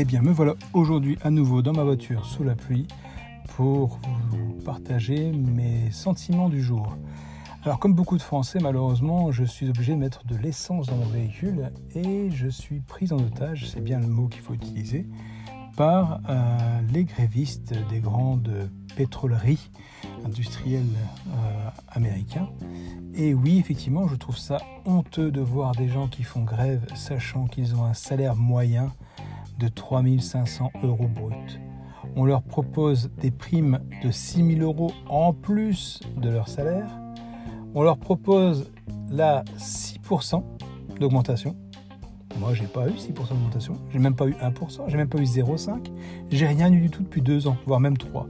Eh bien, me voilà aujourd'hui à nouveau dans ma voiture sous la pluie pour vous partager mes sentiments du jour. Alors, comme beaucoup de Français, malheureusement, je suis obligé de mettre de l'essence dans mon véhicule et je suis pris en otage, c'est bien le mot qu'il faut utiliser, par euh, les grévistes des grandes pétroleries industrielles euh, américains. Et oui, effectivement, je trouve ça honteux de voir des gens qui font grève sachant qu'ils ont un salaire moyen de 3500 euros brut. On leur propose des primes de 6000 euros en plus de leur salaire. On leur propose là 6% d'augmentation. Moi, j'ai pas eu 6% d'augmentation. J'ai même pas eu 1%. J'ai même pas eu 0,5. J'ai rien eu du tout depuis deux ans, voire même trois.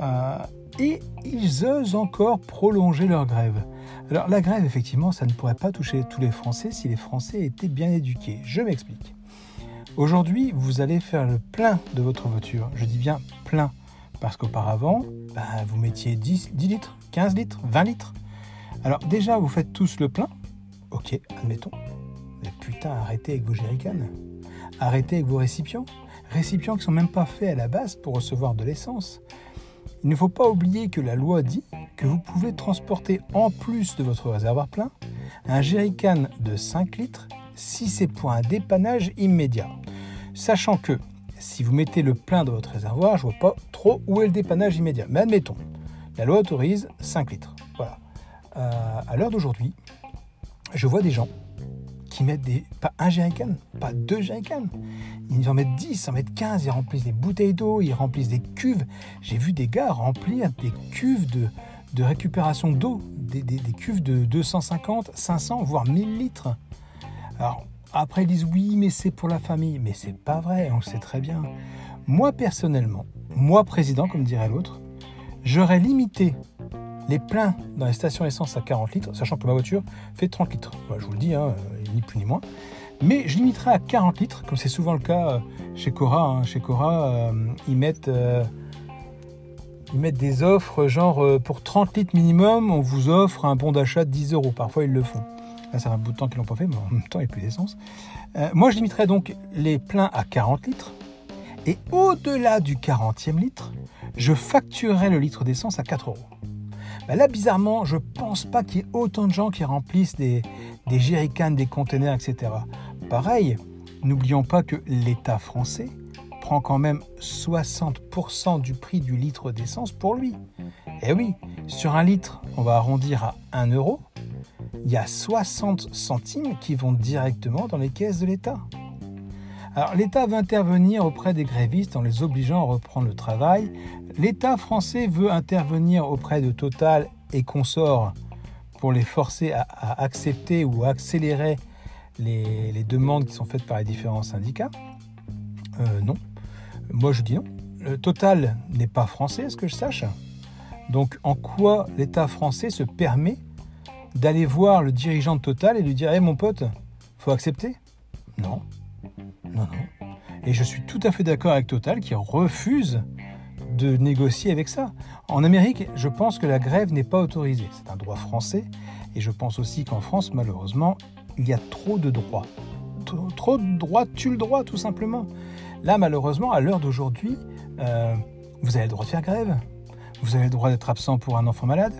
Euh, et ils osent encore prolonger leur grève. Alors la grève, effectivement, ça ne pourrait pas toucher tous les Français si les Français étaient bien éduqués. Je m'explique. Aujourd'hui, vous allez faire le plein de votre voiture. Je dis bien plein, parce qu'auparavant, ben, vous mettiez 10, 10 litres, 15 litres, 20 litres. Alors déjà, vous faites tous le plein. Ok, admettons. Mais putain, arrêtez avec vos jerrycans. Arrêtez avec vos récipients. Récipients qui ne sont même pas faits à la base pour recevoir de l'essence. Il ne faut pas oublier que la loi dit que vous pouvez transporter en plus de votre réservoir plein un jerrycan de 5 litres si c'est pour un dépannage immédiat. Sachant que si vous mettez le plein de votre réservoir, je vois pas trop où est le dépannage immédiat. Mais admettons, la loi autorise 5 litres. Voilà. Euh, à l'heure d'aujourd'hui, je vois des gens qui mettent des, pas un jerrycan, pas deux jerrycans. Ils en mettent 10, en mettent 15, ils remplissent des bouteilles d'eau, ils remplissent des cuves. J'ai vu des gars remplir des cuves de, de récupération d'eau, des, des, des, cuves de 250, 500, voire 1000 litres. Alors, après, ils disent oui, mais c'est pour la famille. Mais c'est pas vrai, on le sait très bien. Moi, personnellement, moi, président, comme dirait l'autre, j'aurais limité les pleins dans les stations essence à 40 litres, sachant que ma voiture fait 30 litres. je vous le dis, hein, ni plus ni moins. Mais je limiterai à 40 litres, comme c'est souvent le cas euh, chez Cora. Hein. Chez Cora, euh, euh, ils mettent des offres genre pour 30 litres minimum, on vous offre un bon d'achat de 10 euros. Parfois, ils le font. Un bout de temps qu'ils l'ont pas fait, mais en même temps, il n'y a plus d'essence. Euh, moi, je limiterais donc les pleins à 40 litres. Et au-delà du 40e litre, je facturerais le litre d'essence à 4 euros. Ben là, bizarrement, je pense pas qu'il y ait autant de gens qui remplissent des, des des containers, etc. Pareil, n'oublions pas que l'État français prend quand même 60% du prix du litre d'essence pour lui. Eh oui, sur un litre, on va arrondir à 1 euro il y a 60 centimes qui vont directement dans les caisses de l'État. Alors l'État veut intervenir auprès des grévistes en les obligeant à reprendre le travail. L'État français veut intervenir auprès de Total et consorts pour les forcer à, accepter ou accélérer les, demandes qui sont faites par les différents syndicats. Euh, non. Moi je dis non. Le Total n'est pas français, à ce que je sache. Donc en quoi l'État français se permet d'aller voir le dirigeant de Total et lui dire Hé mon pote, faut accepter? Non. Non, non. Et je suis tout à fait d'accord avec Total qui refuse de négocier avec ça. En Amérique, je pense que la grève n'est pas autorisée. C'est un droit français. Et je pense aussi qu'en France, malheureusement, il y a trop de droits. Trop de droits tue le droit, tout simplement. Là, malheureusement, à l'heure d'aujourd'hui, euh, vous avez le droit de faire grève. Vous avez le droit d'être absent pour un enfant malade.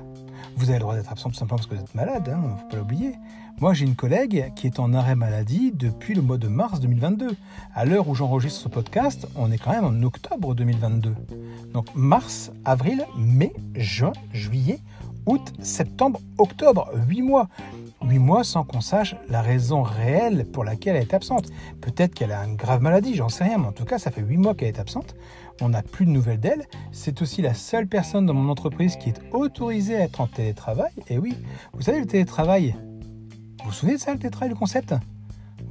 Vous avez le droit d'être absent tout simplement parce que vous êtes malade, hein, faut pas l'oublier. Moi, j'ai une collègue qui est en arrêt maladie depuis le mois de mars 2022. À l'heure où j'enregistre ce podcast, on est quand même en octobre 2022. Donc mars, avril, mai, juin, juillet, août, septembre, octobre, 8 mois. 8 mois sans qu'on sache la raison réelle pour laquelle elle est absente. Peut-être qu'elle a une grave maladie, j'en sais rien, mais en tout cas, ça fait 8 mois qu'elle est absente on n'a plus de nouvelles d'elle. C'est aussi la seule personne dans mon entreprise qui est autorisée à être en télétravail. Et oui, vous savez, le télétravail, vous vous souvenez de ça, le télétravail, le concept?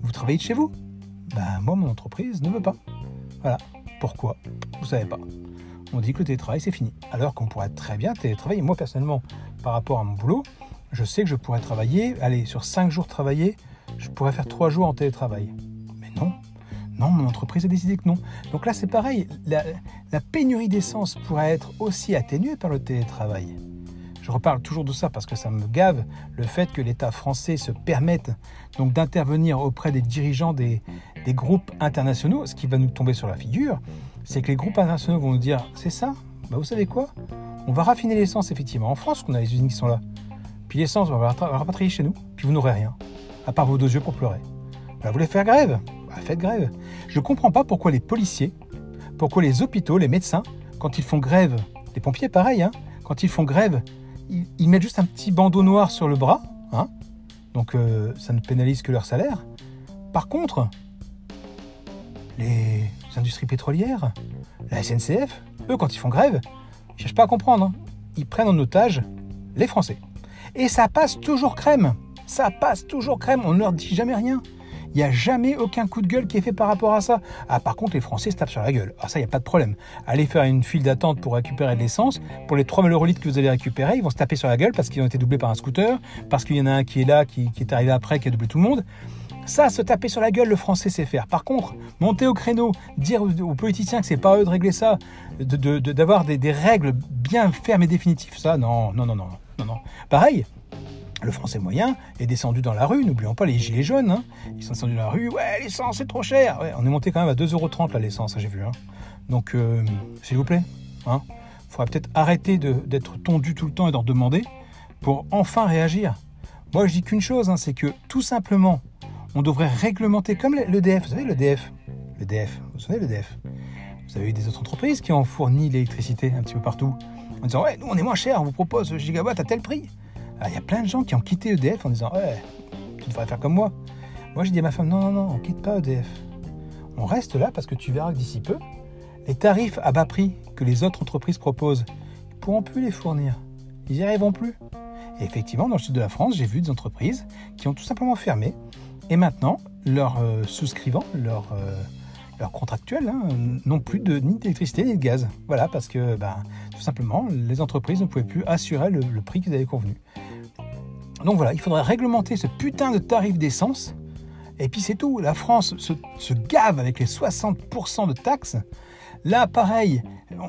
Vous travaillez de chez vous? Ben, moi, mon entreprise ne veut pas. Voilà. Pourquoi? Vous savez pas. On dit que le télétravail, c'est fini. Alors qu'on pourrait très bien télétravailler. Moi, personnellement, par rapport à mon boulot, je sais que je pourrais travailler, allez, sur 5 jours travaillés, je pourrais faire 3 jours en télétravail. Mais non, non, mon entreprise a décidé que non. Donc là, c'est pareil. La, pénurie d'essence pourrait être aussi atténuée par le télétravail. Je reparle toujours de ça parce que ça me gave le fait que l'État français se permette donc d'intervenir auprès des dirigeants des, des groupes internationaux, ce qui va nous tomber sur la figure, c'est que les groupes internationaux vont nous dire c'est ça, bah vous savez quoi? On va raffiner l'essence effectivement en France, qu'on a les usines qui sont là. Puis l'essence, on va la rapatrier chez nous, puis vous n'aurez rien, à part vos deux yeux pour pleurer. Bah, vous voulez faire grève? Bah, Faites grève. Je ne comprends pas pourquoi les policiers, pourquoi les hôpitaux, les médecins, quand ils font grève, les pompiers pareil, hein, quand ils font grève, ils, mettent juste un petit bandeau noir sur le bras, hein, donc euh, ça ne pénalise que leur salaire. Par contre, les industries pétrolières, la SNCF, eux, quand ils font grève, ils ne cherchent pas à comprendre. Hein. Ils prennent en otage les Français. Et ça passe toujours crème. Ça passe toujours crème. On ne leur dit jamais rien. Il n'y a jamais aucun coup de gueule qui est fait par rapport à ça. Ah, par contre, les Français se tapent sur la gueule. Ah, ça, il n'y a pas de problème. Allez faire une file d'attente pour récupérer de l'essence. Pour les 3000 euros litres que vous allez récupérer, ils vont se taper sur la gueule parce qu'ils ont été doublés par un scooter, parce qu'il y en a un qui est là, qui, est arrivé après, qui a doublé tout le monde. Ça, se taper sur la gueule, le français sait faire. Par contre, monter au créneau, dire aux politiciens que c'est pas eux de régler ça, d'avoir de, des, règles bien fermes et définitives, ça, non, non, non, non, non, non. Pareil, le français moyen est descendu dans la rue, n'oublions pas les gilets jaunes, hein. ils sont descendus dans la rue, ouais, l'essence c'est trop cher, on est monté quand même à 2,30€ la l'essence, j'ai vu. Hein. Donc, euh, s'il vous plaît, il hein, faudrait peut-être arrêter d'être tondu tout le temps et d'en demander pour enfin réagir. Moi, je dis qu'une chose, c'est que tout simplement, on devrait réglementer comme l'EDF. Vous savez, l'EDF, l'EDF, vous savez l'EDF. Vous avez eu des autres entreprises qui ont fourni l'électricité un petit peu partout en disant ouais, nous on est moins cher, on vous propose gigawatt à tel prix. Ah, il y a plein de gens qui ont quitté EDF en disant Ouais, tu devrais faire comme moi. Moi, j'ai dit à ma femme Non, non, non, on quitte pas EDF. On reste là parce que tu verras que d'ici peu, les tarifs à bas prix que les autres entreprises proposent, ils ne pourront plus les fournir. Ils n'y arriveront plus. Et effectivement, dans le sud de la France, j'ai vu des entreprises qui ont tout simplement fermé. Et maintenant, leurs euh, souscrivants, leurs, euh, leurs contractuels, hein, n'ont plus de, ni d'électricité ni de gaz. Voilà, parce que ben, tout simplement, les entreprises ne pouvaient plus assurer le, prix qu'ils avaient convenu. Donc voilà, il faudrait réglementer ce putain de tarif d'essence. Et puis c'est tout. La France se, gave avec les 60% de taxes. Là, pareil,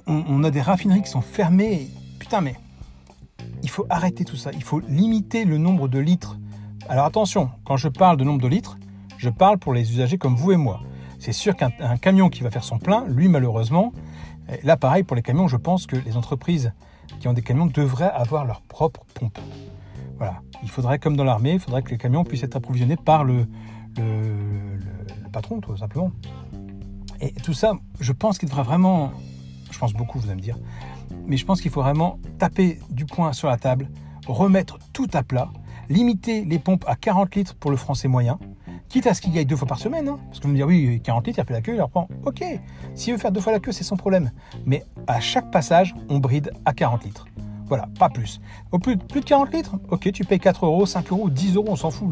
on, a des raffineries qui sont fermées. Putain, mais il faut arrêter tout ça. Il faut limiter le nombre de litres. Alors attention, quand je parle de nombre de litres, je parle pour les usagers comme vous et moi. C'est sûr qu'un camion qui va faire son plein, lui malheureusement, là pareil pour les camions, je pense que les entreprises qui ont des camions devraient avoir leur propre pompe. Voilà. Il faudrait, comme dans l'armée, il faudrait que les camions puissent être approvisionnés par le, patron, tout simplement. Et tout ça, je pense qu'il devrait vraiment, je pense beaucoup, vous allez me dire, mais je pense qu'il faut vraiment taper du poing sur la table, remettre tout à plat, limiter les pompes à 40 litres pour le français moyen, quitte à ce qu'il y aille deux fois par semaine, hein. parce que vous me dire oui, 40 litres, il fait la queue, il reprend. Ok, s'il veut faire deux fois la queue, c'est son problème. Mais à chaque passage, on bride à 40 litres. Voilà, pas plus. Au plus, plus de 40 litres, ok, tu payes 4 euros, 5 euros, 10 euros, on s'en fout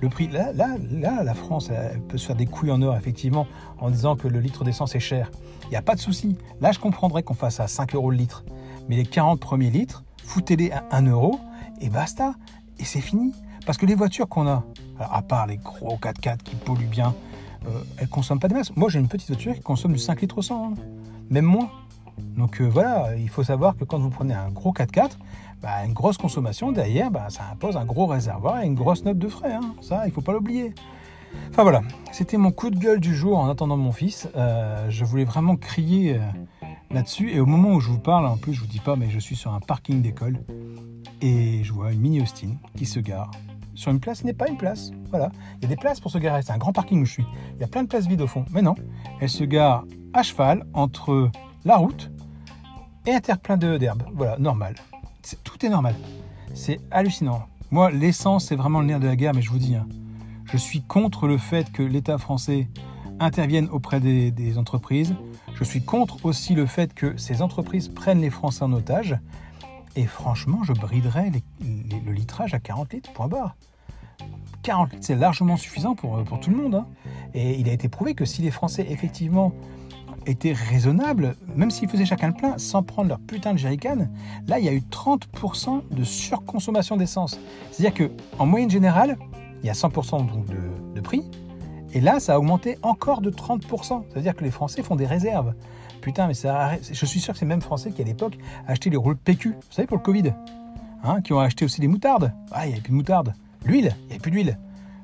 le, prix. Là, là, là, la France, elle peut se faire des couilles en or, effectivement, en disant que le litre d'essence est cher. Il n'y a pas de souci. Là, je comprendrais qu'on fasse à 5 euros le litre. Mais les 40 premiers litres, foutez-les à 1 euro et basta. Et c'est fini. Parce que les voitures qu'on a, à part les gros 4x4 qui polluent bien, elles euh, elles consomment pas de masse. Moi, j'ai une petite voiture qui consomme du 5 litres au 100, hein. même moins. Donc euh, voilà, il faut savoir que quand vous prenez un gros 4x4, bah, une grosse consommation derrière, bah, ça impose un gros réservoir et une grosse note de frais. Hein. Ça, il ne faut pas l'oublier. Enfin voilà, c'était mon coup de gueule du jour en attendant mon fils. Euh, je voulais vraiment crier euh, là-dessus. Et au moment où je vous parle, en plus, je vous dis pas, mais je suis sur un parking d'école et je vois une mini Austin qui se gare sur une place n'est pas une place. Voilà, il y a des places pour se garer. C'est un grand parking où je suis. Il y a plein de places vides au fond. Mais non, elle se gare à cheval entre la route et un terre plein d'herbe. Voilà, normal. tout est normal. C'est hallucinant. Moi, l'essence, c'est vraiment le nerf de la guerre, mais je vous dis, hein, je suis contre le fait que l'État français intervienne auprès des, entreprises. Je suis contre aussi le fait que ces entreprises prennent les Français en otage. Et franchement, je briderais le litrage à 40 litres, point barre. 40 litres, c'est largement suffisant pour, pour tout le monde. Hein. Et il a été prouvé que si les Français, effectivement, était raisonnable, même s'ils faisaient chacun le plein, sans prendre leur putain de jerrycan, là, il y a eu 30% de surconsommation d'essence. C'est-à-dire que en moyenne générale, il y a 100% donc de, de, prix, et là, ça a augmenté encore de 30%. C'est-à-dire que les Français font des réserves. Putain, mais ça, je suis sûr que c'est même Français qui, à l'époque, achetaient les rouleaux PQ, vous savez, pour le Covid, hein, qui ont acheté aussi des moutardes. Ah, il n'y avait plus de moutarde. L'huile, il n'y avait plus d'huile.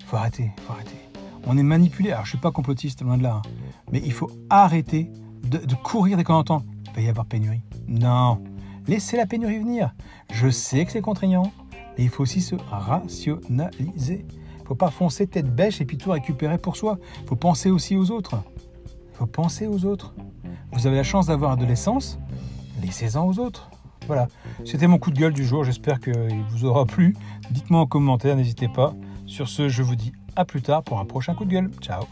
Faut arrêter, faut arrêter. On est manipulé. Alors, je suis pas complotiste, loin de là. hein. Mais il faut arrêter de, courir dès qu'on entend il va y avoir pénurie. Non. Laissez la pénurie venir. Je sais que c'est contraignant, mais il faut aussi se rationaliser. Il faut pas foncer tête bêche et puis tout récupérer pour soi. Il faut penser aussi aux autres. Faut penser aux autres. Vous avez la chance d'avoir de laissez-en aux autres. Voilà, c'était mon coup de gueule du jour, j'espère qu'il vous aura plu. Dites-moi en commentaire, n'hésitez pas. Sur ce, je vous dis à plus tard pour un prochain coup de gueule. Ciao